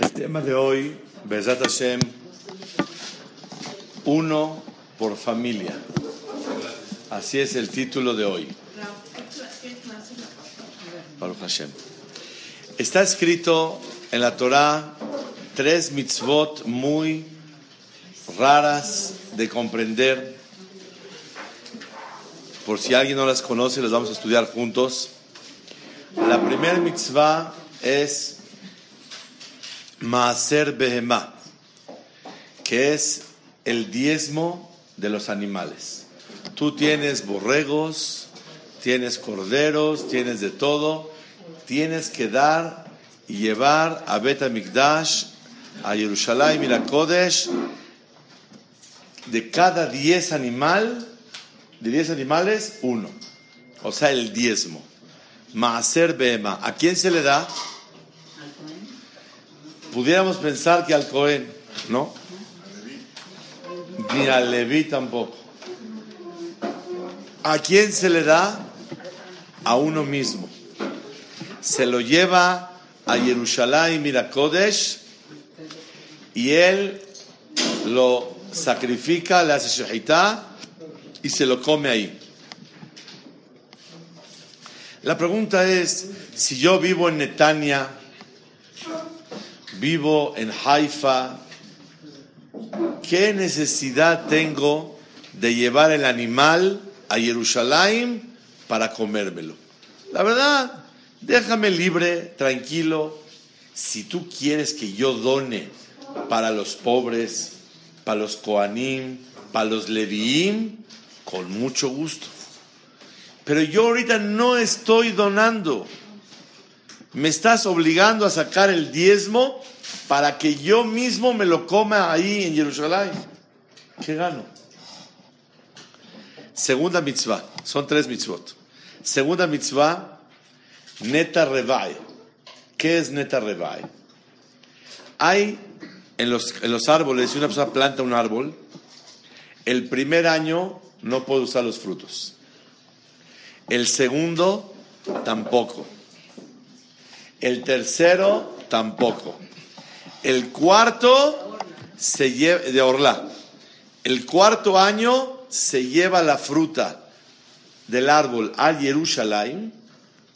el tema de hoy, Bezat Hashem, uno por familia. Así es el título de hoy. Baruch Hashem. Está escrito en la Torah tres mitzvot muy raras de comprender. Por si alguien no las conoce, las vamos a estudiar juntos. La primera mitzvah es Maaser Behemah, que es el diezmo de los animales. Tú tienes borregos, tienes corderos, tienes de todo. Tienes que dar y llevar a Bet Mikdash, a Jerusalén y de cada diez animal, de diez animales, uno. O sea, el diezmo. Maaser Bema. ¿A quién se le da? Pudiéramos pensar que al Cohen, ¿no? Ni al Leví tampoco. ¿A quién se le da? A uno mismo. Se lo lleva a Jerusalén, mira Kodesh, y él lo sacrifica, le hace shahitá y se lo come ahí. La pregunta es, si yo vivo en Netania, vivo en Haifa, ¿qué necesidad tengo de llevar el animal a Jerusalén para comérmelo? La verdad, déjame libre, tranquilo. Si tú quieres que yo done para los pobres, para los Koanim, para los Leviim, con mucho gusto. Pero yo ahorita no estoy donando. Me estás obligando a sacar el diezmo para que yo mismo me lo coma ahí en Jerusalén. ¿Qué gano? Segunda mitzvah. Son tres mitzvot. Segunda mitzvah, neta revai. ¿Qué es neta? Hay en los, en los árboles, si una persona planta un árbol, el primer año no puede usar los frutos. El segundo, tampoco. El tercero, tampoco. El cuarto, se lleva, de Orla. El cuarto año se lleva la fruta del árbol a Jerusalén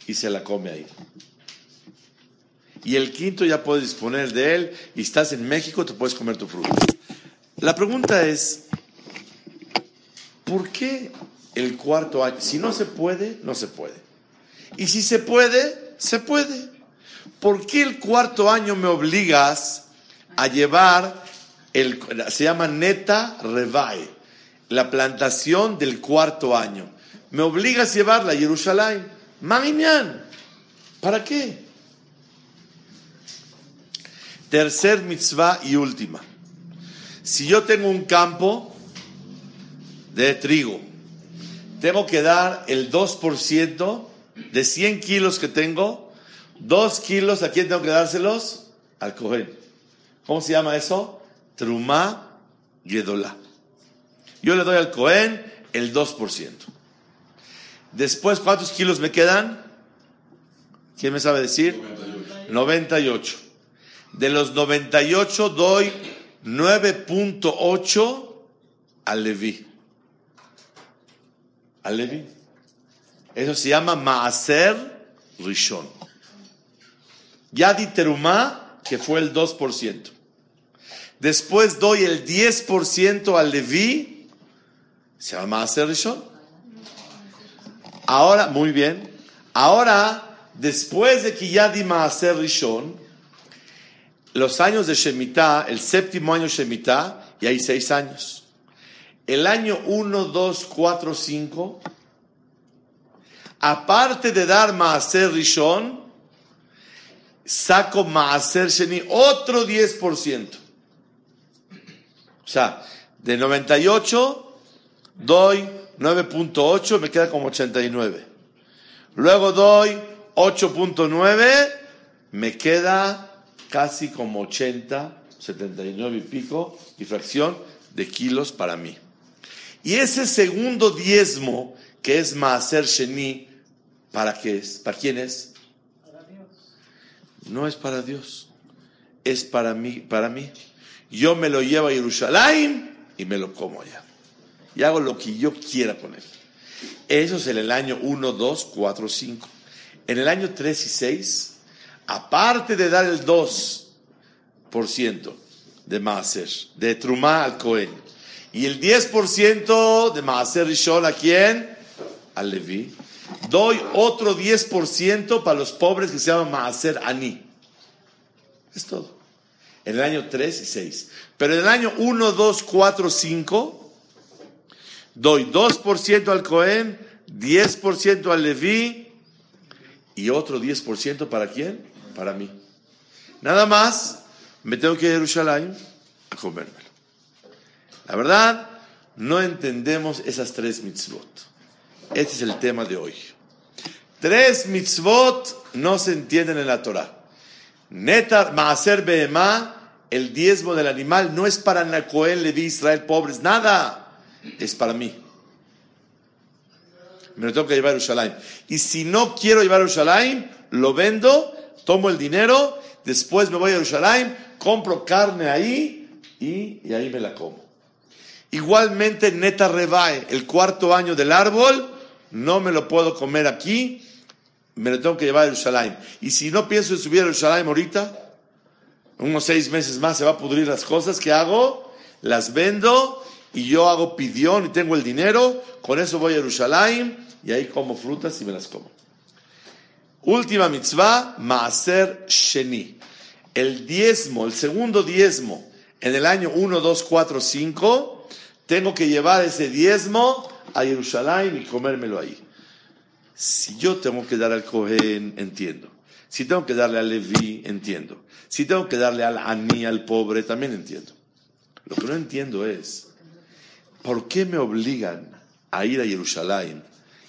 y se la come ahí. Y el quinto ya puedes disponer de él y estás en México, te puedes comer tu fruta. La pregunta es, ¿por qué el cuarto año. Si no se puede, no se puede. Y si se puede, se puede. ¿Por qué el cuarto año me obligas a llevar, el, se llama neta revai, la plantación del cuarto año? Me obligas a llevarla a Jerusalén. ¿Para qué? Tercer mitzvah y última. Si yo tengo un campo de trigo, tengo que dar el 2% de 100 kilos que tengo, 2 kilos, ¿a quién tengo que dárselos? Al Cohen. ¿Cómo se llama eso? Trumá Gedolá. Yo le doy al Cohen el 2%. Después, ¿cuántos kilos me quedan? ¿Quién me sabe decir? 98. De los 98 doy 9.8 al Leví al Levi. Eso se llama Maaser Rishon. Yadi Terumá, que fue el 2%. Después doy el 10% al Levi, se llama Maaser Rishon. Ahora, muy bien. Ahora, después de que ya di Maaser Rishon, los años de Shemitah, el séptimo año Shemitah, y hay seis años el año 1, 2, 4, 5, aparte de dar Maaser Rishon, saco Maaser Sheni otro 10%. O sea, de 98 doy 9.8, me queda como 89. Luego doy 8.9, me queda casi como 80, 79 y pico y fracción de kilos para mí. Y ese segundo diezmo, que es Maaser Sheni, ¿para qué es? ¿Para quién es? Para Dios. No es para Dios, es para mí, para mí. Yo me lo llevo a Jerusalén y me lo como allá. Y hago lo que yo quiera con él. Eso es en el año 1, 2, 4, 5. En el año 3 y 6, aparte de dar el 2% de Maaser, de Trumá al Cohen, y el 10% de Maaser Rishon, ¿a quién? Al Levi. Doy otro 10% para los pobres que se llaman Maaser Ani. Es todo. En el año 3 y 6. Pero en el año 1, 2, 4, 5, doy 2% al Cohen, 10% al Levi y otro 10% para quién? Para mí. Nada más me tengo que ir a Jerusalén a comérmelo. La verdad, no entendemos esas tres mitzvot. Este es el tema de hoy. Tres mitzvot no se entienden en la Torah. Netar Maaser Behemá, el diezmo del animal, no es para Nacoel, Levi, Israel, pobres, nada. Es para mí. Me lo tengo que llevar a Jerusalén. Y si no quiero llevar a Jerusalén, lo vendo, tomo el dinero, después me voy a Jerusalén, compro carne ahí y, y ahí me la como. Igualmente, neta rebae, el cuarto año del árbol, no me lo puedo comer aquí, me lo tengo que llevar a Jerusalén. Y si no pienso en subir a Jerusalén ahorita, unos seis meses más se va a pudrir las cosas, ¿qué hago? Las vendo y yo hago pidión y tengo el dinero, con eso voy a Jerusalén y ahí como frutas y me las como. Última mitzvah, Maaser Sheni. El diezmo, el segundo diezmo, en el año 1, 2, 4, 5, tengo que llevar ese diezmo a Jerusalén y comérmelo ahí. Si yo tengo que dar al Cohen, entiendo. Si tengo que darle al Levi, entiendo. Si tengo que darle al Ani, al pobre, también entiendo. Lo que no entiendo es, ¿por qué me obligan a ir a Jerusalén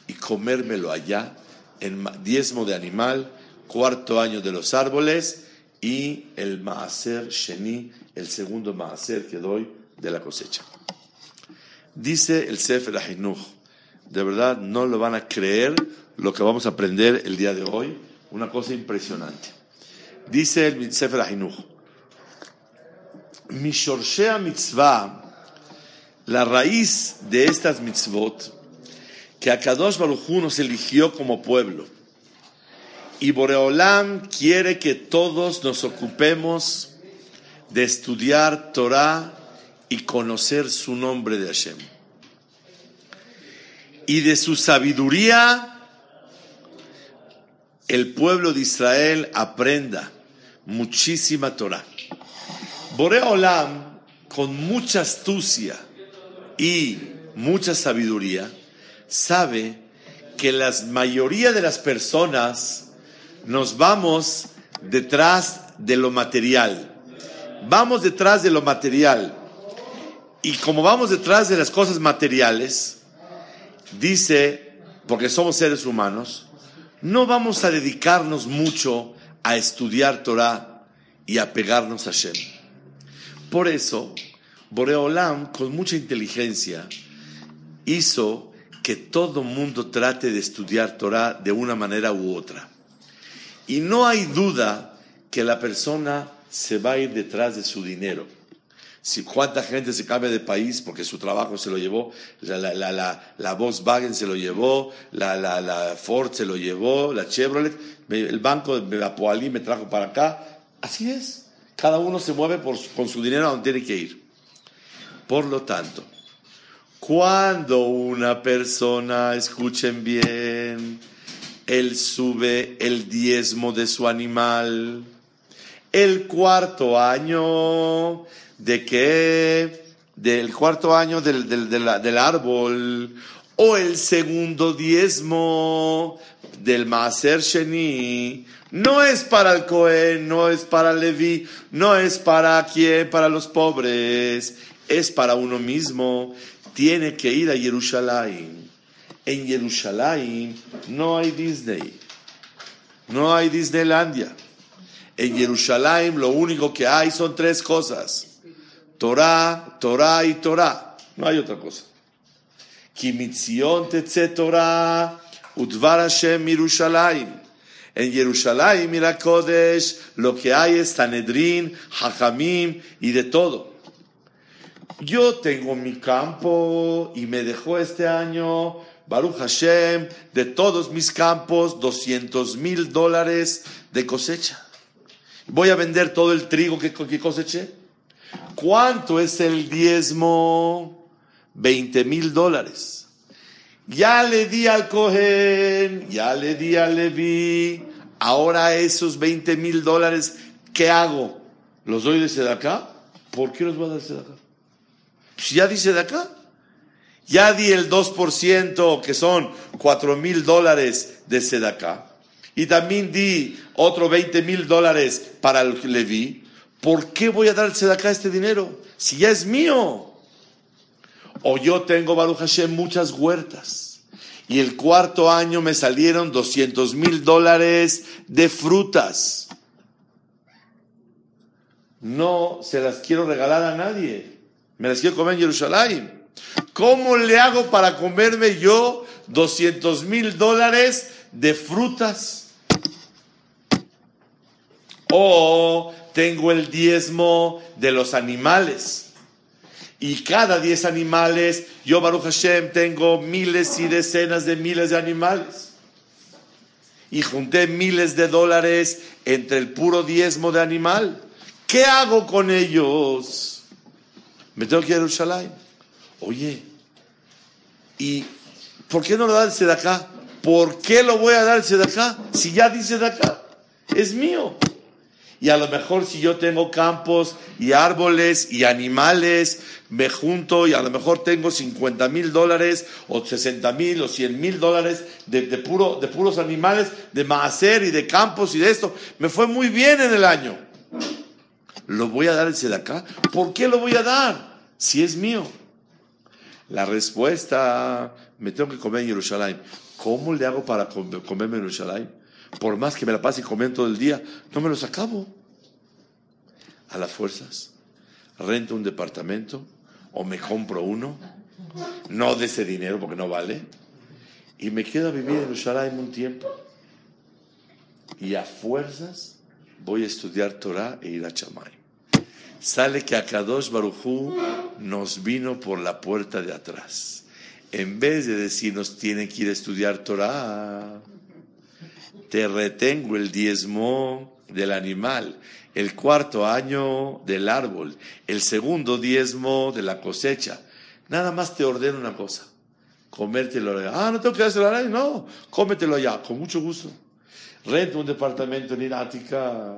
y comérmelo allá, en diezmo de animal, cuarto año de los árboles y el Maaser Sheni, el segundo Maaser que doy de la cosecha? Dice el Sefer Ahinuch, de verdad no lo van a creer lo que vamos a aprender el día de hoy, una cosa impresionante. Dice el Sefer Ahinuch, Mishorshea mitzvah, la raíz de estas mitzvot, que Akadosh Baruj Hu nos eligió como pueblo. Y Boreolam quiere que todos nos ocupemos de estudiar Torah y conocer su nombre de Hashem. Y de su sabiduría, el pueblo de Israel aprenda muchísima Torah. Boreolam, con mucha astucia y mucha sabiduría, sabe que la mayoría de las personas nos vamos detrás de lo material. Vamos detrás de lo material. Y como vamos detrás de las cosas materiales, dice, porque somos seres humanos, no vamos a dedicarnos mucho a estudiar Torah y a pegarnos a Shem. Por eso, Boreolam, con mucha inteligencia, hizo que todo mundo trate de estudiar Torah de una manera u otra. Y no hay duda que la persona se va a ir detrás de su dinero si cuánta gente se cambia de país porque su trabajo se lo llevó, la, la, la, la Volkswagen se lo llevó, la, Ford se lo llevó, la Chevrolet, el banco de la Poalí me trajo para acá. Así es. Cada uno se mueve por, con su dinero a donde tiene que ir. Por lo tanto, cuando una persona, escuchen bien, él sube el diezmo de su animal, el cuarto año de que del cuarto año del, del, árbol o el segundo diezmo del Maaser Sheni No es para el Cohen, no es para Levi, no es para quién, para los pobres, es para uno mismo. Tiene que ir a Jerusalén. En Jerusalén no hay Disney, no hay Disneylandia. En Jerusalén lo único que hay son tres cosas. Torah, Torah y Torah. No hay otra cosa. Kimitzion tetze Torah, Udvar Hashem Yerushalayim. En Jerusalén, mira Kodesh, lo que hay es Tanedrin, Hajamim y de todo. Yo tengo mi campo y me dejó este año, Baruch Hashem, de todos mis campos, 200 mil dólares de cosecha. Voy a vender todo el trigo que, que coseché. ¿Cuánto es el diezmo? 20 mil dólares. Ya le di al Cohen, ya le di al Levi, ahora esos 20 mil dólares, ¿qué hago? ¿Los doy de acá? ¿Por qué los voy a dar de acá? Pues ya dice de acá. Ya di el 2%, que son 4 mil dólares de acá. Y también di otro 20 mil dólares para el Levi. ¿Por qué voy a dar el acá este dinero? Si ya es mío. O yo tengo, Baruch Hashem, muchas huertas. Y el cuarto año me salieron 200 mil dólares de frutas. No se las quiero regalar a nadie. Me las quiero comer en Jerusalén. ¿Cómo le hago para comerme yo 200 mil dólares de frutas? O tengo el diezmo de los animales y cada diez animales, yo Baruch Hashem tengo miles y decenas de miles de animales. Y junté miles de dólares entre el puro diezmo de animal. ¿Qué hago con ellos? Me tengo que ir a Jerusalén. Oye, ¿y por qué no lo da el acá? ¿Por qué lo voy a dar el acá? Si ya dice de acá, es mío y a lo mejor si yo tengo campos y árboles y animales, me junto y a lo mejor tengo 50 mil dólares o 60 mil o 100 mil dólares de, puro, de puros animales, de maacer y de campos y de esto. Me fue muy bien en el año. ¿Lo voy a dar ese de acá? ¿Por qué lo voy a dar? Si es mío. La respuesta, me tengo que comer en Jerusalén. ¿Cómo le hago para comerme en Jerusalén? Por más que me la pase comiendo todo el día, no me los acabo. A las fuerzas, rento un departamento o me compro uno, no de ese dinero porque no vale, y me quedo a vivir en Jerusalén un tiempo. Y a fuerzas voy a estudiar Torah e ir a Chamay. Sale que Akadosh Barujú nos vino por la puerta de atrás. En vez de decirnos tiene que ir a estudiar Torah, te retengo el diezmo del animal, el cuarto año del árbol, el segundo diezmo de la cosecha. Nada más te ordeno una cosa, comértelo Ah, no tengo que hacerlo ahí, no, cómetelo allá, con mucho gusto. Rento un departamento en Irática,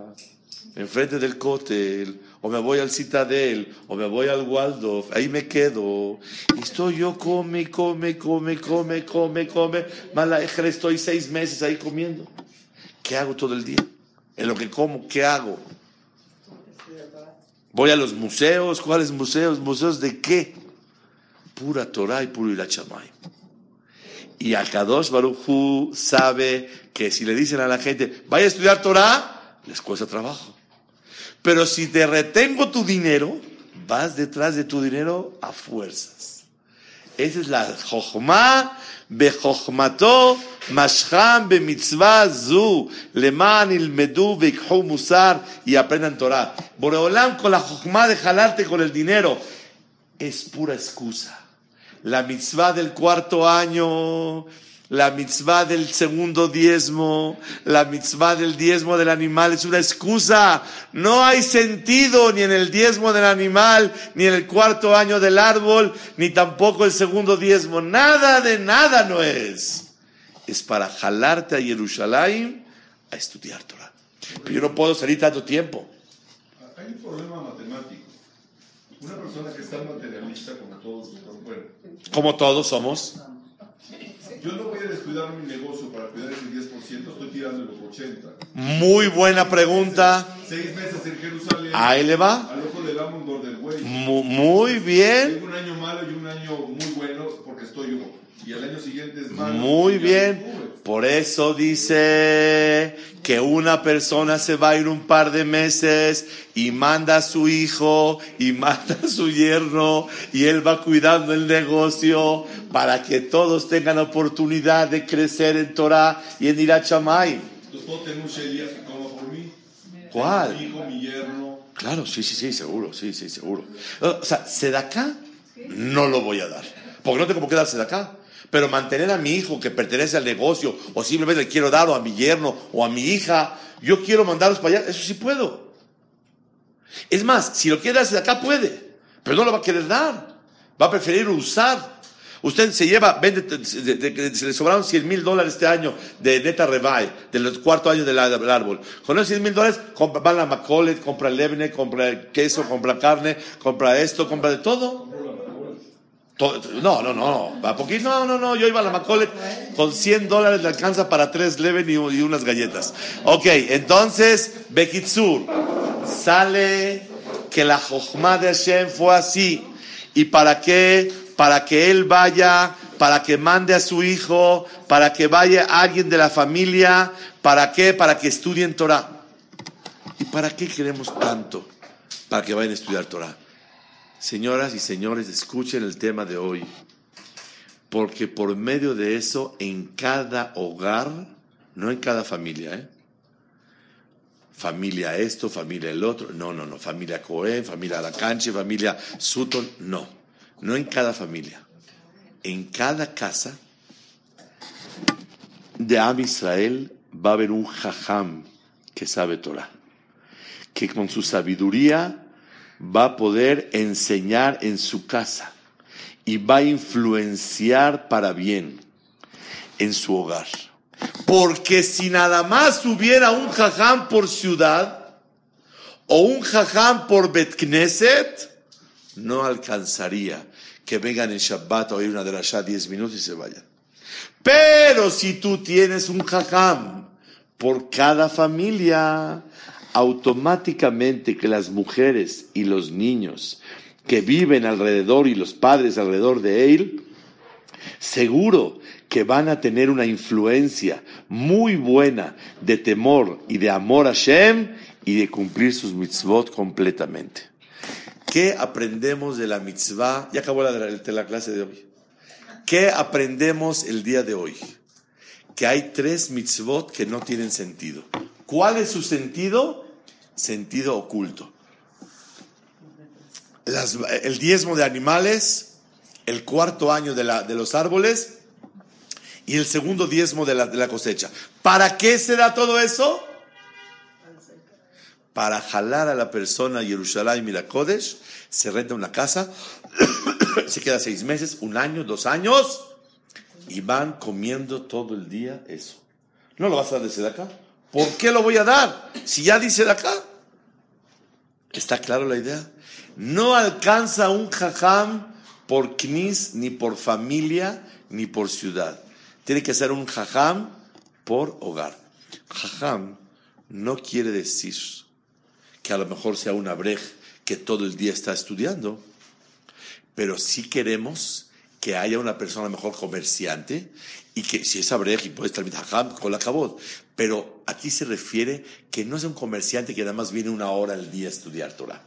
enfrente del cótel, o me voy al Citadel, o me voy al Waldorf, ahí me quedo. Y estoy yo, come, come, come, come, come, come. Mala estoy seis meses ahí comiendo. ¿Qué hago todo el día? En lo que como, ¿qué hago? Voy a los museos. ¿Cuáles museos? ¿Museos de qué? Pura Torah y puro Irachamay. Y Akadosh Baruchu sabe que si le dicen a la gente, vaya a estudiar Torah, les cuesta trabajo. Pero si te retengo tu dinero, vas detrás de tu dinero a fuerzas. Esa es la Jochma, Bejochmato, Masham, Bemitzvah, Zu, Leman, Ilmedú, Bekhu, Musar, y aprendan Torah. Boreolam con la Jochma de jalarte con el dinero es pura excusa. La mitzvah del cuarto año la mitzvah del segundo diezmo, la mitzvah del diezmo del animal es una excusa. No hay sentido ni en el diezmo del animal, ni en el cuarto año del árbol, ni tampoco el segundo diezmo. Nada de nada no es. Es para jalarte a Jerusalén a estudiar Torah. Pero yo no puedo salir tanto tiempo. Hay un problema matemático. Una persona que está materialista como todos, como todos somos yo no voy a descuidar mi negocio para cuidar ese 10%, estoy tirando el 80%. Muy buena pregunta. Seis meses en Jerusalén. Ahí le va. Al ojo del amo del güey. Mu- Muy bien. Tengo un año malo y un año muy bueno porque estoy yo. Y el año siguiente es malo. Muy bien. Por eso dice que una persona se va a ir un par de meses y manda a su hijo y manda a su yerno y él va cuidando el negocio para que todos tengan oportunidad de crecer en Torah y en Irachamay. Mí. Mi ¿Cuál? hijo, mi yerno. Claro, sí, sí, sí, seguro, sí, sí, seguro. O sea, sedacá no lo voy a dar, porque no tengo por qué dar sedacá. Pero mantener a mi hijo que pertenece al negocio, o simplemente le quiero dar, o a mi yerno, o a mi hija, yo quiero mandarlos para allá, eso sí puedo. Es más, si lo quiere dar sedacá, puede, pero no lo va a querer dar. Va a preferir usar. Usted se lleva, vende, de- de- de- se le sobraron 100 mil dólares este año de neta rebuy, del cuarto año del, del árbol. Con esos 100 mil dólares, compra, va a la Macolet, compra el levne, compra el queso, compra carne, compra esto, compra de todo. No, no, no, va poquito, no, no, no, yo iba a la Macolet, con 100 dólares le alcanza para tres leven y, unas galletas. Ok, entonces, Bekitsur, sale que la Jochma de Hashem fue así. ¿Y para qué? Para que él vaya, para que mande a su hijo, para que vaya alguien de la familia, ¿para qué? Para que estudien Torah. ¿Y para qué queremos tanto? Para que vayan a estudiar Torah. Señoras y señores, escuchen el tema de hoy, porque por medio de eso, en cada hogar, no en cada familia, ¿eh? familia esto, familia el otro, no, no, no, familia Cohen, familia Alacanche, familia Sutton, no, no en cada familia, en cada casa de Am Israel va a haber un jajam que sabe Torah, que con su sabiduría va a poder enseñar en su casa y va a influenciar para bien en su hogar. Porque si nada más hubiera un jajam por ciudad o un jajam por Bet Knesset, no alcanzaría que vengan en Shabbat a oír una de las 10 minutos y se vayan. Pero si tú tienes un jajam por cada familia, automáticamente que las mujeres y los niños que viven alrededor y los padres alrededor de él, seguro que van a tener una influencia muy buena de temor y de amor a Shem y de cumplir sus mitzvot completamente. ¿Qué aprendemos de la mitzvah? Ya acabó la, la clase de hoy. ¿Qué aprendemos el día de hoy? Que hay tres mitzvot que no tienen sentido. ¿Cuál es su sentido? Sentido oculto. El diezmo de animales, el cuarto año de, la- de los árboles y el segundo diezmo de la, de la cosecha. ¿Para qué se da todo eso? Para jalar a la persona a Jerusalén y Kodesh, se renta una casa, se queda seis meses, un año, dos años, y van comiendo todo el día eso. ¿No lo vas a dar de acá? ¿Por qué lo voy a dar? Si ya dice de acá. ¿Está claro la idea? No alcanza un jajam por knis, ni por familia, ni por ciudad. Tiene que ser un jajam por hogar. Jajam no quiere decir que a lo mejor sea un abrej que todo el día está estudiando, pero sí queremos que haya una persona mejor comerciante y que si es abrej y puede estar jajam con la cabot, pero aquí se refiere que no es un comerciante que nada más viene una hora al día a estudiar Torah,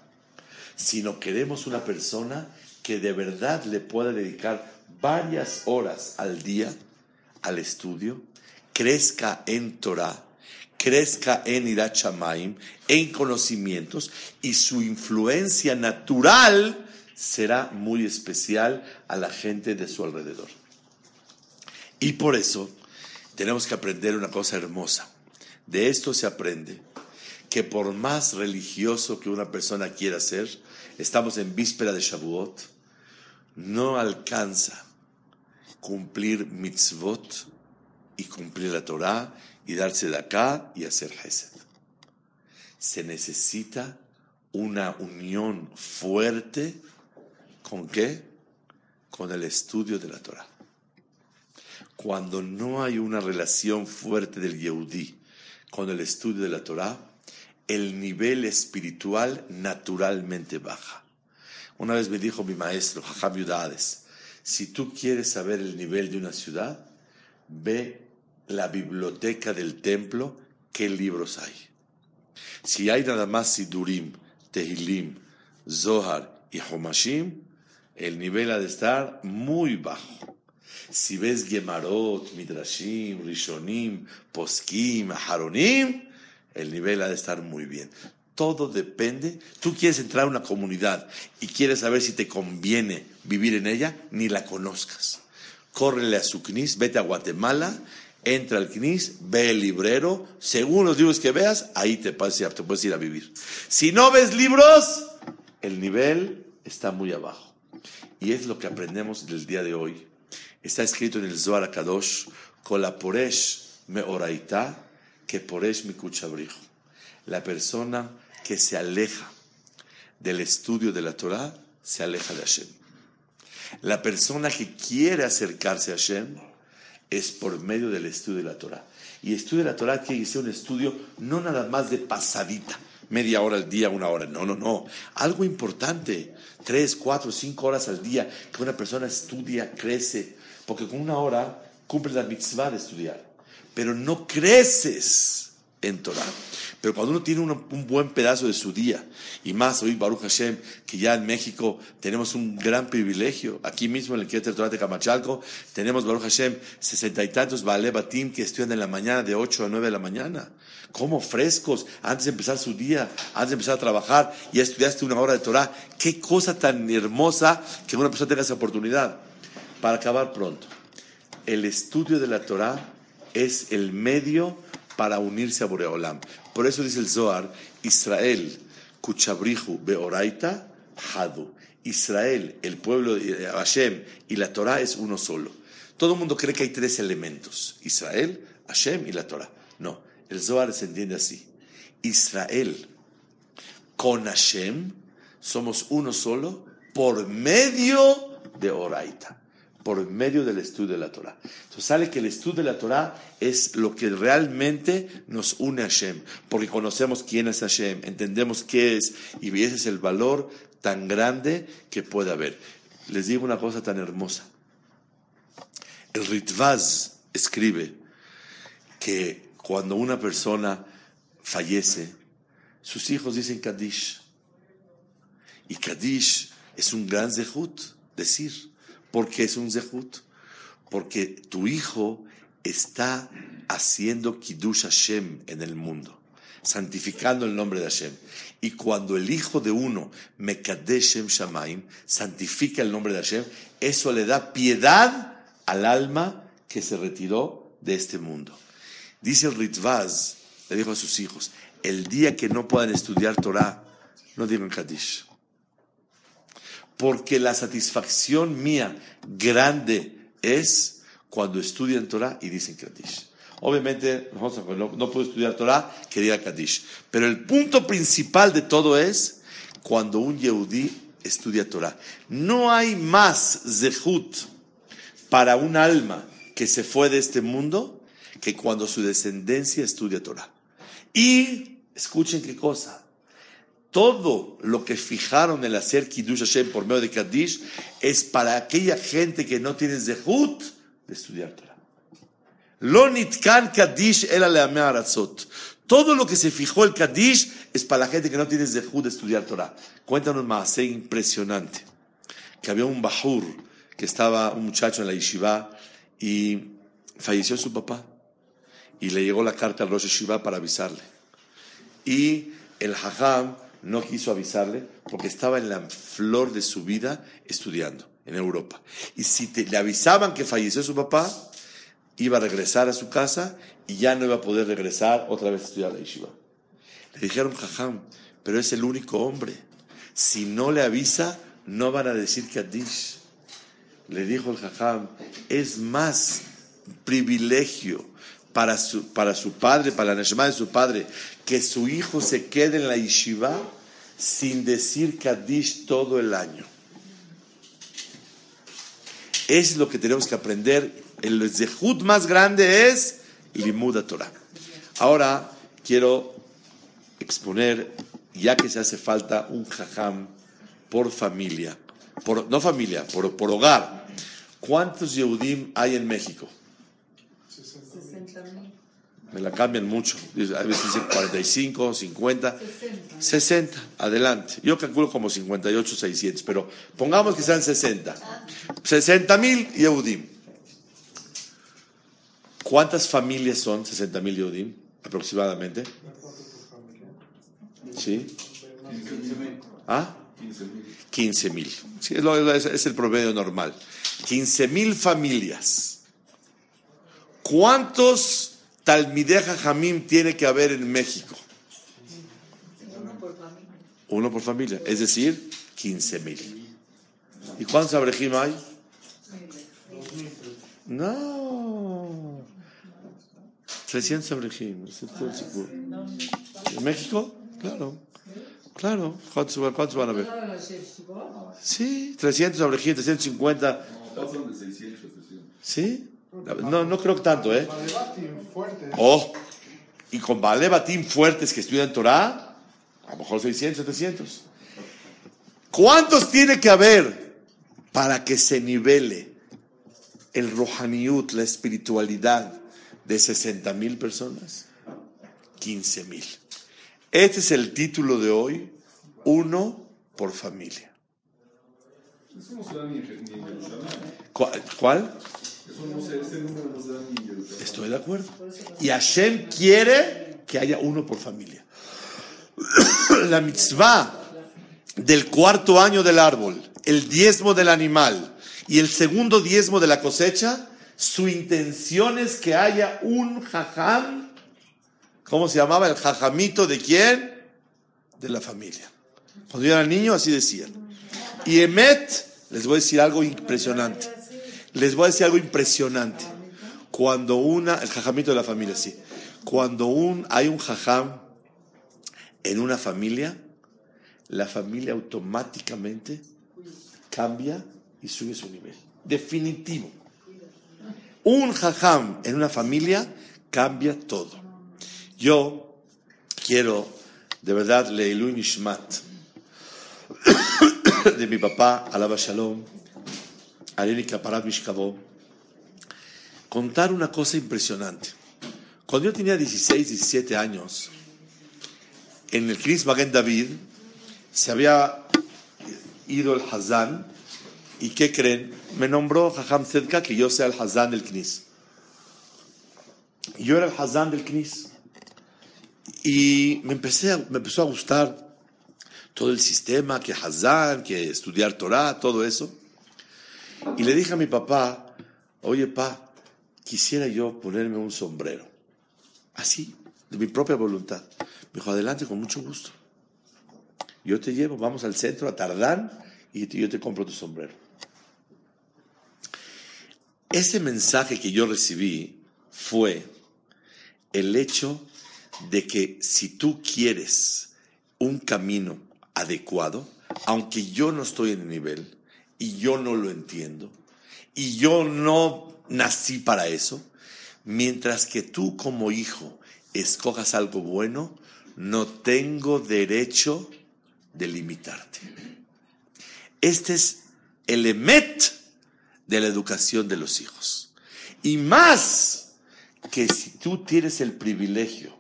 sino queremos una persona que de verdad le pueda dedicar varias horas al día al estudio, crezca en Torah, crezca en Irat Shamayim, en conocimientos, y su influencia natural será muy especial a la gente de su alrededor. Y por eso tenemos que aprender una cosa hermosa. De esto se aprende que por más religioso que una persona quiera ser, estamos en víspera de Shavuot, no alcanza cumplir mitzvot y cumplir la Torah y darse de acá y hacer Hesed. Se necesita una unión fuerte con qué? Con el estudio de la Torah. Cuando no hay una relación fuerte del Yehudí con el estudio de la Torah, el nivel espiritual naturalmente baja. Una vez me dijo mi maestro, Jajam Yudades, si tú quieres saber el nivel de una ciudad, ve la biblioteca del templo, qué libros hay. Si hay nada más Sidurim, Tehilim, Zohar y Homashim, el nivel ha de estar muy bajo. Si ves Gemarot, Midrashim, Rishonim, Poskim, Haronim, el nivel ha de estar muy bien. Todo depende. Tú quieres entrar a una comunidad y quieres saber si te conviene vivir en ella, ni la conozcas. Córrele a su CNIS, vete a Guatemala, entra al CNIS, ve el librero, según los libros que veas, ahí te te puedes ir a vivir. Si no ves libros, el nivel está muy abajo. Y es lo que aprendemos del día de hoy. Está escrito en el Zohar Kadosh, Kolaporesh me oraita, que poresh mi kuchabrijo. La persona que se aleja del estudio de la Torah, se aleja de Hashem. La persona que quiere acercarse a Hashem es por medio del estudio de la Torah. Y estudio de la Torah tiene que ser un estudio no nada más de pasadita, media hora al día, una hora. No, no, no. Algo importante, tres, cuatro, cinco horas al día, que una persona estudia, crece. Porque con una hora cumple la mitzvah de estudiar. Pero no creces en Torah. Pero cuando uno tiene un, buen pedazo de su día, y más hoy Baruch Hashem, que ya en México tenemos un gran privilegio, aquí mismo en el Kieter Torah de Camachalco, tenemos Baruch Hashem sesenta y tantos Baale Batim que estudian en la mañana de 8 a 9 de la mañana. Como frescos, antes de empezar su día, antes de empezar a trabajar, ya estudiaste una hora de Torah. Qué cosa tan hermosa que una persona tenga esa oportunidad. Para acabar pronto, el estudio de la Torah es el medio para unirse a Boreolam. Por eso dice el Zohar, Israel, Kuchabrihu, Beoraita, Hadu. Israel, el pueblo de Hashem y la Torah es uno solo. Todo el mundo cree que hay tres elementos, Israel, Hashem y la Torah. No, el Zohar se entiende así. Israel con Hashem somos uno solo por medio de Oraita por medio del estudio de la Torah. Entonces sale que el estudio de la Torah es lo que realmente nos une a Hashem, porque conocemos quién es Hashem, entendemos qué es, y ese es el valor tan grande que puede haber. Les digo una cosa tan hermosa. El Ritvaz escribe que cuando una persona fallece, sus hijos dicen Kadish. Y Kadish es un gran zehut, decir. Porque es un zehut. Porque tu hijo está haciendo Kiddush Hashem en el mundo, santificando el nombre de Hashem. Y cuando el hijo de uno, Mekadeshem Shamaim, santifica el nombre de Hashem, eso le da piedad al alma que se retiró de este mundo. Dice el Ritvaz, le dijo a sus hijos, el día que no puedan estudiar Torah, no digan Kaddish porque la satisfacción mía grande es cuando estudian Torah y dicen Kaddish. Obviamente, no, puedo estudiar Torah que diga Kaddish. Pero el punto principal de todo es cuando un Yehudí estudia Torah. No hay más zehut para un alma que se fue de este mundo que cuando su descendencia estudia Torah. Y, escuchen qué cosa, todo lo que fijaron en hacer Kiddush Hashem por medio de Kaddish es para aquella gente que no tiene zehut de estudiar Torah. Lo nitkan Kaddish era Todo lo que se fijó el Kaddish es para la gente que no tiene zehut de estudiar Torah. Cuéntanos más, es impresionante. Que había un Bahur, que estaba un muchacho en la yeshiva y falleció su papá. Y le llegó la carta al Rosh Yeshiva para avisarle. Y el Hajam no quiso avisarle porque estaba en la flor de su vida estudiando en Europa. Y si le avisaban que falleció su papá, iba a regresar a su casa y ya no iba a poder regresar otra vez a estudiar la yeshiva. Le dijeron, jajam, pero es el único hombre. Si no le avisa, no van a decir Kaddish. Le dijo el jajam, es más privilegio para su, para su padre, para la Neshama de su padre, que su hijo se quede en la yeshiva sin decir Kaddish todo el año. Es lo que tenemos que aprender El zehut más grande es Limuda Torah. Ahora quiero exponer, ya que se hace falta un jajam por familia, por, no familia, por, por hogar. ¿Cuántos Yehudim hay en México? 60. Me la cambian mucho. A veces dicen 45, 50, 60. Adelante. Yo calculo como 58, 600, pero pongamos que sean 60. 60 mil Yehudim. ¿Cuántas familias son 60 mil Yehudim aproximadamente? ¿Sí? ¿Ah? 15 mil. Sí, es- es el promedio normal. 15 mil familias. ¿Cuántos Talmideja Jamim tiene que haber en México? Uno por familia. Uno por familia, es decir, 15 mil. ¿Y cuántos Abrejim hay? No. 300 Abrejim. ¿En México? Claro. Claro. ¿Cuántos, cuántos van a ver? Sí, 300 Abrejim, 350. Pasan de 600 a 700. ¿Sí? No, no creo que tanto, ¿eh? Oh, y con Balebatim fuertes que estudian Torah, a lo mejor 600, 700. ¿Cuántos tiene que haber para que se nivele el Rohaniut, la espiritualidad de 60 mil personas? 15 mil. Este es el título de hoy, uno por familia. ¿Cuál? Estoy de acuerdo. Y Hashem quiere que haya uno por familia. La mitzvah del cuarto año del árbol, el diezmo del animal y el segundo diezmo de la cosecha, su intención es que haya un jajam. ¿Cómo se llamaba? El jajamito de quién? De la familia. Cuando yo era niño, así decían. Y Emet, les voy a decir algo impresionante. Les voy a decir algo impresionante. Cuando una, el jajamito de la familia, sí. Cuando un, hay un jajam en una familia, la familia automáticamente cambia y sube su nivel. Definitivo. Un jajam en una familia cambia todo. Yo quiero, de verdad, Leilu Nishmat, de mi papá, Alaba Shalom, Areni Kaparat contar una cosa impresionante. Cuando yo tenía 16, 17 años, en el Knis Magen David se había ido el Hazán y ¿qué creen? Me nombró Jajam Zedka que yo sea el Hazán del Knis. Yo era el Hazán del Knis. Y me, empecé a- me empezó a gustar todo el sistema, que Hazán, que estudiar Torah, todo eso. Y le dije a mi papá, oye, pa, quisiera yo ponerme un sombrero. Así, de mi propia voluntad. Me dijo, adelante, con mucho gusto. Yo te llevo, vamos al centro, a Tardán, y yo te compro tu sombrero. Ese mensaje que yo recibí fue el hecho de que si tú quieres un camino adecuado, aunque yo no estoy en el nivel y yo no lo entiendo y yo no nací para eso, mientras que tú como hijo escojas algo bueno, no tengo derecho de limitarte. Este es el emet de la educación de los hijos. Y más que si tú tienes el privilegio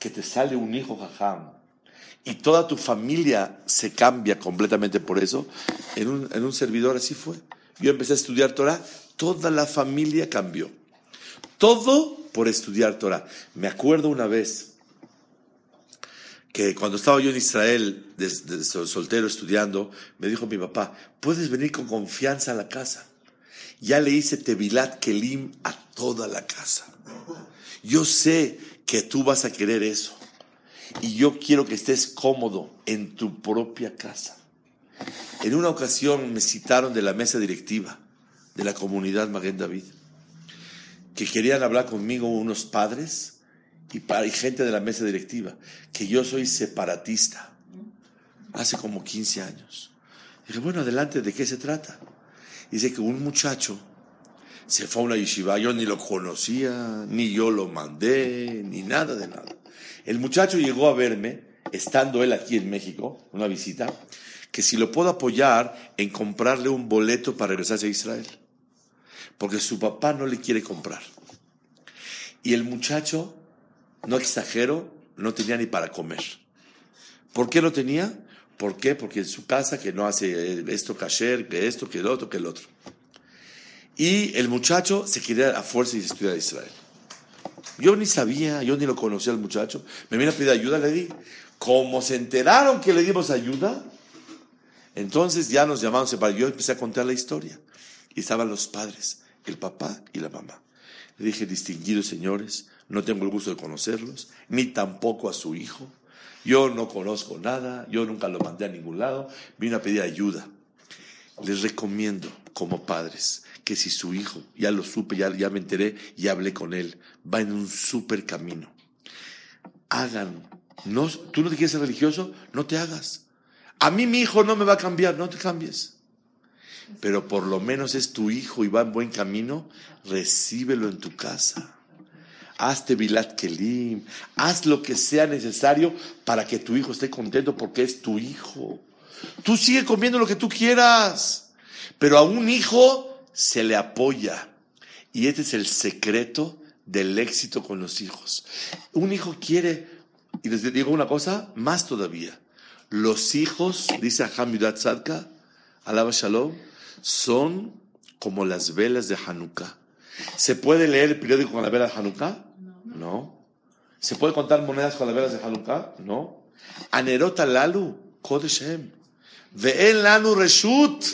que te sale un hijo jajam y toda tu familia se cambia completamente por eso, en un, en un servidor así fue. Yo empecé a estudiar Torah, toda la familia cambió. Todo por estudiar Torah. Me acuerdo una vez que cuando estaba yo en Israel, soltero estudiando, me dijo mi papá, puedes venir con confianza a la casa. Ya le hice Tevilat Kelim a toda la casa. Yo sé que tú vas a querer eso. Y yo quiero que estés cómodo en tu propia casa. En una ocasión me citaron de la mesa directiva de la comunidad Maguen David, que querían hablar conmigo unos padres y, y gente de la mesa directiva, que yo soy separatista, hace como 15 años. Dije, bueno, adelante, ¿de qué se trata? Dice que un muchacho Se fue a una yeshiva, yo ni lo conocía, ni yo lo mandé, ni nada de nada. El muchacho llegó a verme, estando él aquí en México, una visita, que si lo puedo apoyar en comprarle un boleto para regresarse a Israel. Porque su papá no le quiere comprar. Y el muchacho, no exagero, no tenía ni para comer. ¿Por qué no tenía? ¿Por qué? Porque en su casa que no hace esto kasher, que esto, que el otro, que el otro. Y el muchacho se quería a fuerza y estudiar a Israel. Yo ni sabía, yo ni lo conocía al muchacho. Me vino a pedir ayuda, le di. Como se enteraron que le dimos ayuda, entonces ya nos llamaron yo empecé a contar la historia. Y estaban los padres, el papá y la mamá. Le dije, distinguidos señores, no tengo el gusto de conocerlos, ni tampoco a su hijo. Yo no conozco nada, yo nunca lo mandé a ningún lado, vino a pedir ayuda. Les recomiendo, como padres, que si su hijo, ya lo supe, ya, ya me enteré y hablé con él, va en un súper camino. Hagan, no, tú no te quieres ser religioso, no te hagas. A mí mi hijo no me va a cambiar, no te cambies. Pero por lo menos es tu hijo y va en buen camino, recíbelo en tu casa. Hazte Bilat Kelim, haz lo que sea necesario para que tu hijo esté contento porque es tu hijo. Tú sigue comiendo lo que tú quieras, pero a un hijo se le apoya. Y este es el secreto del éxito con los hijos. Un hijo quiere, y les digo una cosa, más todavía. Los hijos, dice Hamidat Sadka, alaba Shalom, son como las velas de Hanukkah. ¿Se puede leer el periódico con la vela de Hanukkah? No. ¿Se puede contar monedas con las velas de Hanukkah? No. Anerota lalu, kodeshem. Ve'en lanu reshut.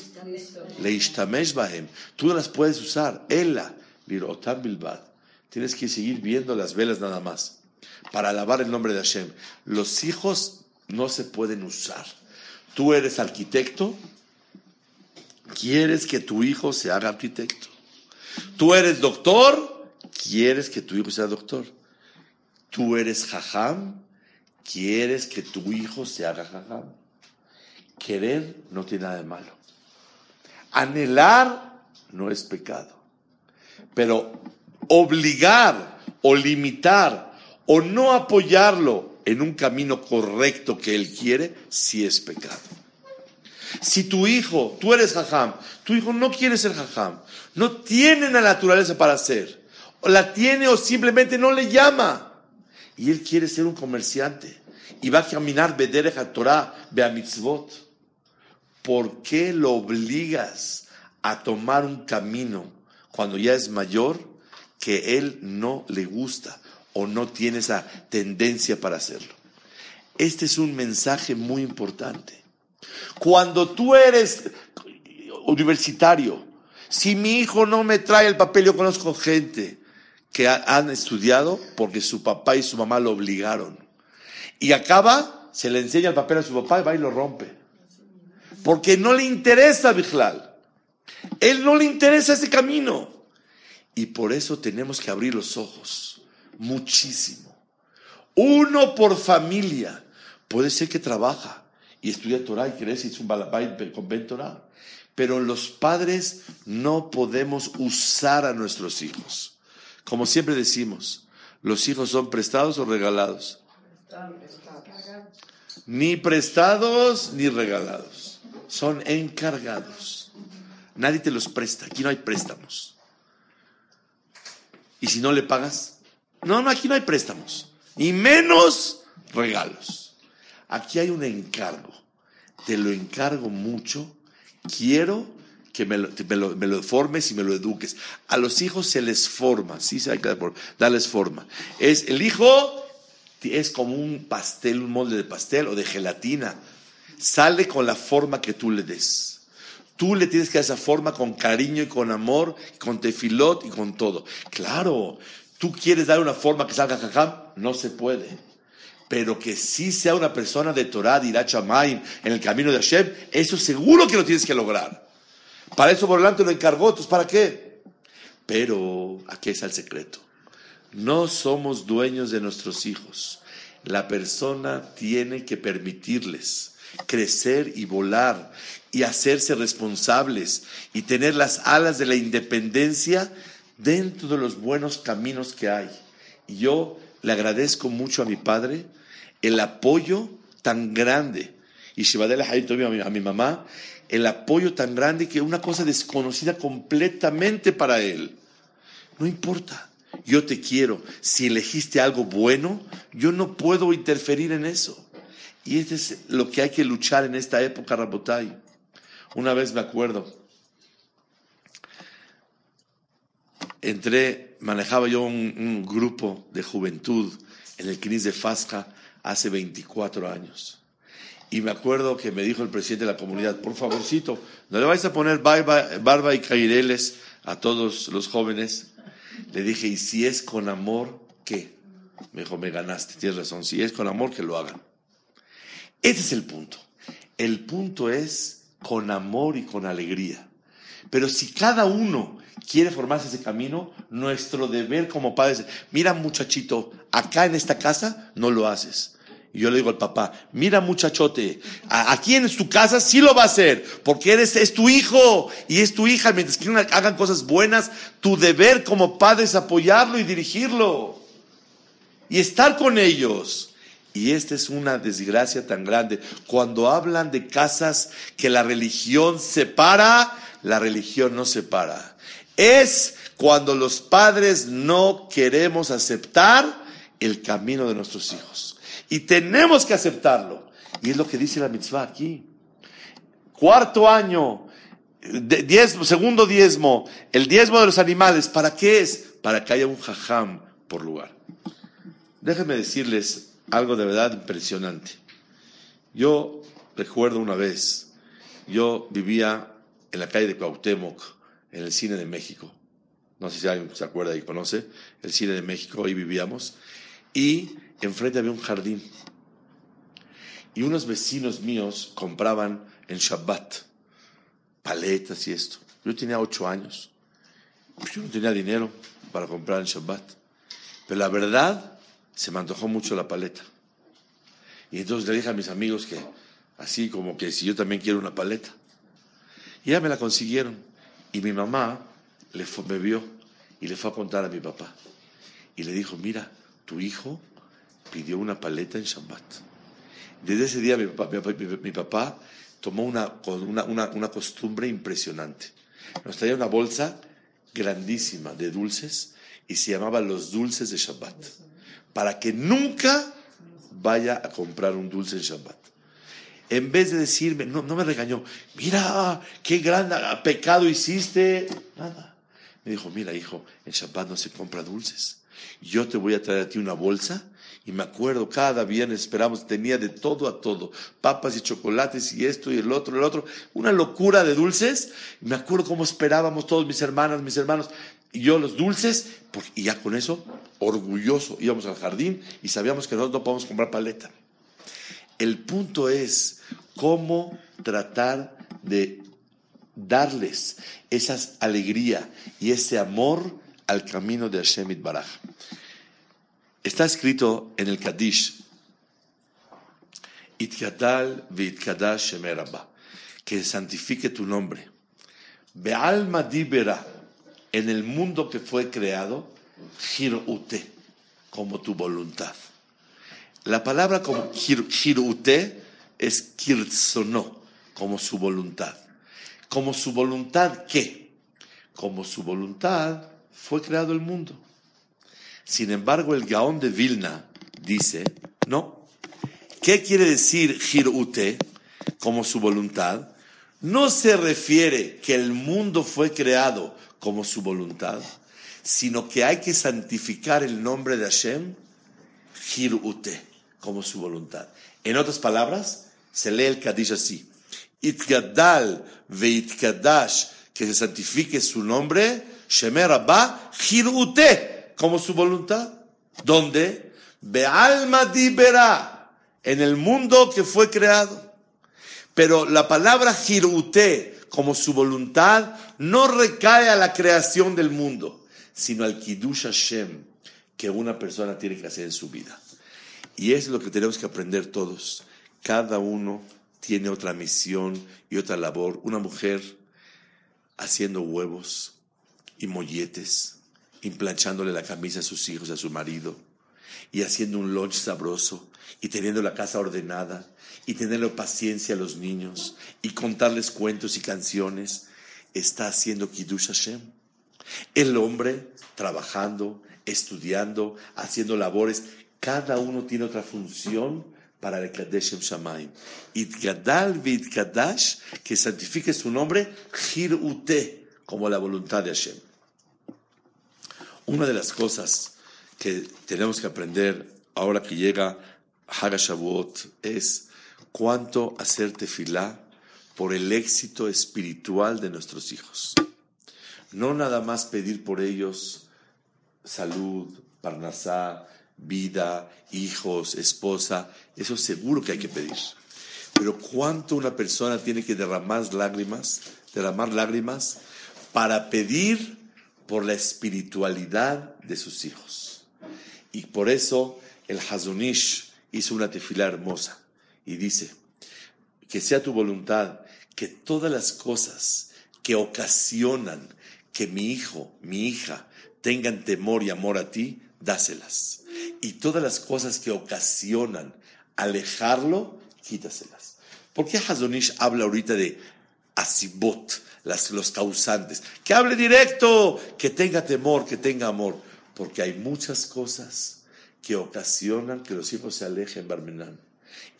Leishtamesh bahem. Tú no las puedes usar. Ella, lirotam bilbad. Tienes que seguir viendo las velas nada más. Para alabar el nombre de Hashem. Los hijos no se pueden usar. Tú eres arquitecto. Quieres que tu hijo se haga arquitecto. Tú eres doctor. Quieres que tu hijo sea doctor. Tú eres jajam. Quieres que tu hijo se haga jajam. Querer no tiene nada de malo. Anhelar no es pecado. Pero obligar o limitar o no apoyarlo en un camino correcto que él quiere, sí es pecado. Si tu hijo, tú eres jajam, tu hijo no quiere ser jajam, no tiene la naturaleza para ser, o la tiene o simplemente no le llama, y él quiere ser un comerciante, y va a caminar Bederech Torah, Beamitzvot, ¿por qué lo obligas a tomar un camino cuando ya es mayor que él no le gusta o no tiene esa tendencia para hacerlo? Este es un mensaje muy importante. Cuando tú eres universitario, si mi hijo no me trae el papel, yo conozco gente que han estudiado porque su papá y su mamá lo obligaron. Y acaba, se le enseña el papel a su papá y va y lo rompe. Porque no le interesa Bijlal. Él no le interesa ese camino. Y por eso tenemos que abrir los ojos. Muchísimo. Uno por familia. Puede ser que trabaja y estudia Torah y crece y es un balabay con Torah. Pero los padres no podemos usar a nuestros hijos. Como siempre decimos, ¿los hijos son prestados o regalados? Ni prestados ni regalados. Son encargados. Nadie te los presta. Aquí no hay préstamos. Y si no le pagas, no, no, aquí no hay préstamos. Y menos regalos. Aquí hay un encargo. Te lo encargo mucho. Quiero que me lo, me lo, formes y me lo eduques. A los hijos se les forma, sí, se hay que darles forma. Es, el hijo es como un pastel, un molde de pastel o de gelatina. Sale con la forma que tú le des. Tú le tienes que dar esa forma con cariño y con amor, con tefilot y con todo. Claro, tú quieres dar una forma que salga jajam, no se puede. Pero que sí sea una persona de Torah, de Irachamayim, en el camino de Hashem, eso seguro que lo tienes que lograr. Para eso Borlante lo encargó, ¿para qué? Pero aquí está el secreto. No somos dueños de nuestros hijos. La persona tiene que permitirles crecer y volar y hacerse responsables y tener las alas de la independencia dentro de los buenos caminos que hay. Y yo le agradezco mucho a mi padre el apoyo tan grande. Y Shibadele a mi, a mi mamá, el apoyo tan grande que una cosa desconocida completamente para él. No importa, yo te quiero. Si elegiste algo bueno, yo no puedo interferir en eso. Y esto es lo que hay que luchar en esta época, Rabotai. Una vez me acuerdo, entré, manejaba yo un, grupo de juventud en el CNIS de Fasca hace 24 años. Y me acuerdo que me dijo el presidente de la comunidad, por favorcito, no le vais a poner barba, y caireles a todos los jóvenes. Le dije, ¿y si es con amor, qué? Me dijo, me ganaste, tienes razón, si es con amor, que lo hagan. Ese es el punto. El punto es con amor y con alegría. Pero si cada uno quiere formarse ese camino, nuestro deber como padres, mira muchachito, acá en esta casa no lo haces. Y yo le digo al papá, mira muchachote, aquí en tu casa sí lo va a hacer, porque eres, es tu hijo y es tu hija. Mientras que hagan cosas buenas, tu deber como padre es apoyarlo y dirigirlo. Y estar con ellos. Y esta es una desgracia tan grande. Cuando hablan de casas que la religión separa, la religión no separa. Es cuando los padres no queremos aceptar el camino de nuestros hijos. Y tenemos que aceptarlo. Y es lo que dice la mitzvah aquí. Cuarto año, segundo diezmo, el diezmo de los animales. ¿Para qué es? Para que haya un jajam por lugar. Déjenme decirles algo de verdad impresionante. Yo recuerdo una vez, yo vivía en la calle de Cuauhtémoc, en el cine de México. No sé si alguien se acuerda y conoce el cine de México, ahí vivíamos. Y enfrente había un jardín. Y unos vecinos míos compraban en Shabbat paletas y esto. Yo tenía ocho años. Yo no tenía dinero para comprar en Shabbat. Pero la verdad, se me antojó mucho la paleta. Y entonces le dije a mis amigos que, así como que si yo también quiero una paleta. Y ya me la consiguieron. Y mi mamá le me vio y le fue a contar a mi papá. Y le dijo, mira, tu hijo pidió una paleta en Shabbat. Desde ese día mi papá, tomó una, una, una, costumbre impresionante. Nos traía una bolsa grandísima de dulces y se llamaba los dulces de Shabbat. Para que nunca vaya a comprar un dulce en Shabbat en vez de decirme, no, no me regañó, mira, qué gran pecado hiciste, nada. Me dijo, mira hijo, en Shabbat no se compra dulces. Yo te voy a traer a ti una bolsa y me acuerdo, cada viernes esperamos, tenía de todo a todo, papas y chocolates y esto y el otro, el otro, una locura de dulces. me acuerdo cómo esperábamos todos mis hermanas, mis hermanos, yo los dulces, y ya con eso, orgulloso, íbamos al jardín y sabíamos que nosotros no podemos comprar paleta. El punto es cómo tratar de darles esa alegría y ese amor al camino de Hashem Baraj. Está escrito en el Kadish, Itkadal v'itkadash shemerabba, que santifique tu nombre. Be'alma dibera, en el mundo que fue creado, girute, como tu voluntad. La palabra como kirute es kirtsono, como su voluntad. ¿Como su voluntad qué? Como su voluntad fue creado el mundo. Sin embargo, el Gaón de Vilna dice, no. ¿Qué quiere decir girute? Como su voluntad. No se refiere que el mundo fue creado como su voluntad, sino que hay que santificar el nombre de Hashem, girute como su voluntad. En otras palabras, se lee el Kadish así. Itgadal veitkadash, que se santifique su nombre, Shemer Abba, Jirute, como su voluntad. ¿Dónde? Bealma dibera, en el mundo que fue creado. Pero la palabra Jirute, como su voluntad, no recae a la creación del mundo, sino al Kiddush Hashem, que una persona tiene que hacer en su vida. Y es lo que tenemos que aprender todos. Cada uno tiene otra misión y otra labor. Una mujer haciendo huevos y molletes implanchándole la camisa a sus hijos, a su marido, y haciendo un lunch sabroso, y teniendo la casa ordenada, y teniendo paciencia a los niños, y contarles cuentos y canciones, está haciendo Kiddush Hashem. El hombre trabajando, estudiando, haciendo labores, cada uno tiene otra función para el Kadeshem Shamaim. Gadal vid Kadash, que santifique su nombre, Ute, como la voluntad de Hashem. Una de las cosas que tenemos que aprender ahora que llega Hagashavuot es cuánto hacer tefilá por el éxito espiritual de nuestros hijos. No nada más pedir por ellos salud, parnasá, vida, hijos, esposa, eso seguro que hay que pedir. Pero cuánto una persona tiene que derramar lágrimas, derramar lágrimas para pedir por la espiritualidad de sus hijos. Y por eso el Hazunish hizo una tefila hermosa y dice, que sea tu voluntad que todas las cosas que ocasionan que mi hijo, mi hija tengan temor y amor a ti, dáselas. Y todas las cosas que ocasionan alejarlo, quítaselas. ¿Por qué Hazonish habla ahorita de asibot, las, los causantes? Que hable directo, que tenga temor, que tenga amor. Porque hay muchas cosas que ocasionan que los hijos se alejen, Barmenán.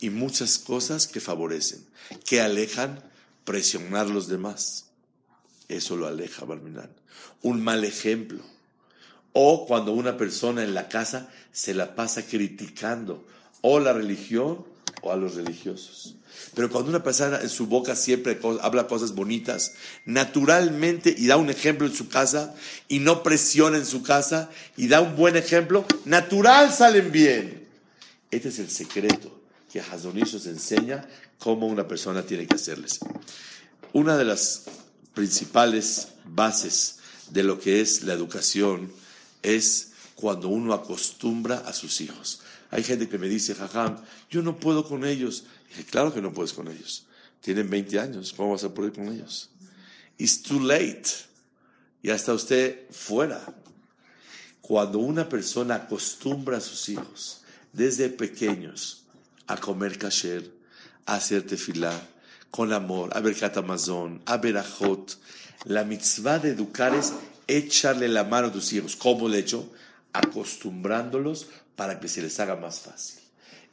Y muchas cosas que favorecen, que alejan presionar a los demás. Eso lo aleja, Barmenán. Un mal ejemplo o cuando una persona en la casa se la pasa criticando o la religión o a los religiosos. Pero cuando una persona en su boca siempre habla cosas bonitas, naturalmente, y da un ejemplo en su casa, y no presiona en su casa, y da un buen ejemplo, natural salen bien. Este es el secreto que Hazonish nos enseña cómo una persona tiene que hacerles. Una de las principales bases de lo que es la educación es cuando uno acostumbra a sus hijos. Hay gente que me dice, jajam, yo no puedo con ellos. dije, claro que no puedes con ellos. Tienen 20 años, ¿cómo vas a poder con ellos? It's too late. Ya está usted fuera. Cuando una persona acostumbra a sus hijos desde pequeños a comer kasher, a hacer tefilá, con amor, a ver catamazón, a ver ajot, la mitzvah de educar es echarle la mano a tus hijos. ¿Cómo le hecho? Acostumbrándolos para que se les haga más fácil.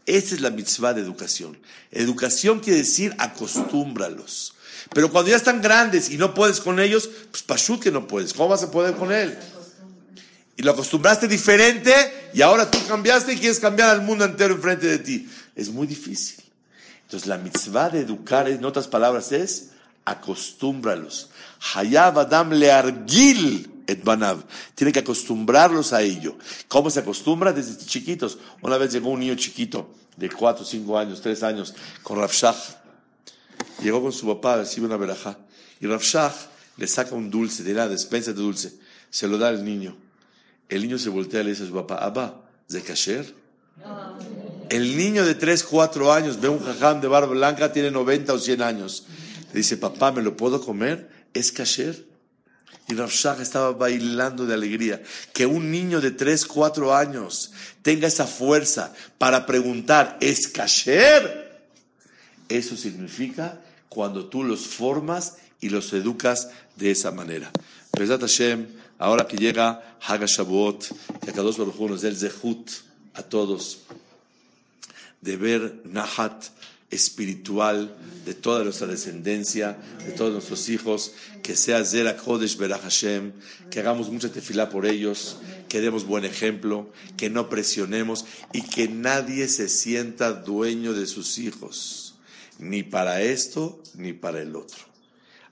Esa es la mitzvah de educación. Educación quiere decir acostúmbralos. Pero cuando ya están grandes y no puedes con ellos, pues pashut que no puedes. ¿Cómo vas a poder con él? Y lo acostumbraste diferente y ahora tú cambiaste y quieres cambiar al mundo entero enfrente de ti. Es muy difícil. Entonces la mitzvah de educar, en otras palabras, es acostúmbralos. Hayab Adam leargil et banav. Tiene que acostumbrarlos a ello. ¿Cómo se acostumbra? Desde chiquitos. Una vez llegó un niño chiquito, de 4, 5 años, 3 años, con Rafshah. Llegó con su papá a recibir una verajá. Y Rafshah le saca un dulce, de la despensa de dulce. Se lo da al niño. El niño se voltea y le dice a su papá, Abba, ¿de kasher? El niño de 3, 4 años ve un jajam de barba blanca, tiene 90 o 100 años. Le dice, papá, ¿me lo puedo comer? ¿Es kasher? Y Rav estaba bailando de alegría. Que un niño de 3, 4 años tenga esa fuerza para preguntar, ¿es kasher? Eso significa cuando tú los formas y los educas de esa manera. Pesat Hashem, ahora que llega Hagashabuot, que Kadosh Baruj nos dé zehut a todos de ver Nahat espiritual de toda nuestra descendencia, de todos nuestros hijos, que sea Zera Kodesh Berach Hashem, que hagamos mucha tefilá por ellos, que demos buen ejemplo, que no presionemos y que nadie se sienta dueño de sus hijos, ni para esto ni para el otro.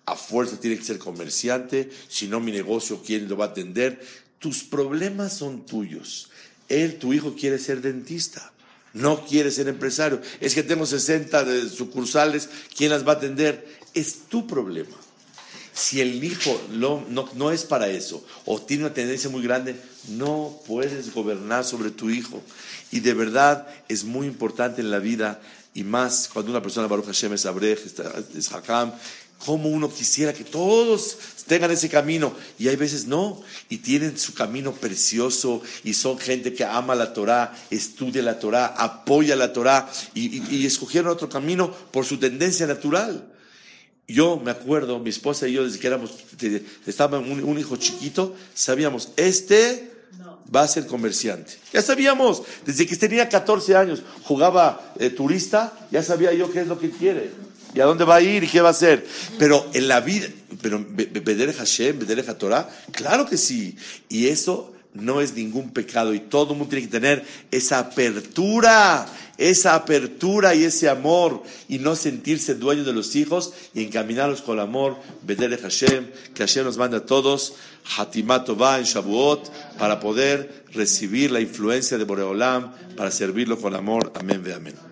A fuerza tiene que ser comerciante, si no mi negocio, ¿quién lo va a atender? Tus problemas son tuyos. Él, tu hijo, quiere ser dentista no quiere ser empresario. Es que tengo 60 de sucursales, ¿quién las va a atender? Es tu problema. Si el hijo no, no, es para eso o tiene una tendencia muy grande, no puedes gobernar sobre tu hijo. Y de verdad es muy importante en la vida y más cuando una persona, Baruch Hashem, es Abrej, es Hakam, Como uno quisiera que todos tengan ese camino y hay veces no y tienen su camino precioso y son gente que ama la Torah, estudia la Torah, apoya la Torah y, y escogieron otro camino por su tendencia natural. Yo me acuerdo, mi esposa y yo, desde que éramos, estaba un, un hijo chiquito, sabíamos, este va a ser comerciante. Ya sabíamos, desde que tenía 14 años, jugaba eh, turista, ya sabía yo qué es lo que quiere, y a dónde va a ir y qué va a hacer. Pero en la vida, pero Bedere Hashem, Bedere Torah, claro que sí. Y eso no es ningún pecado y todo el mundo tiene que tener esa apertura, esa apertura y ese amor y no sentirse dueño de los hijos y encaminarlos con el amor. Bedere Hashem, que Hashem nos manda a todos Hatimat va en Shavuot para poder recibir la influencia de Boreolam para servirlo con amor. Amén, ve amén.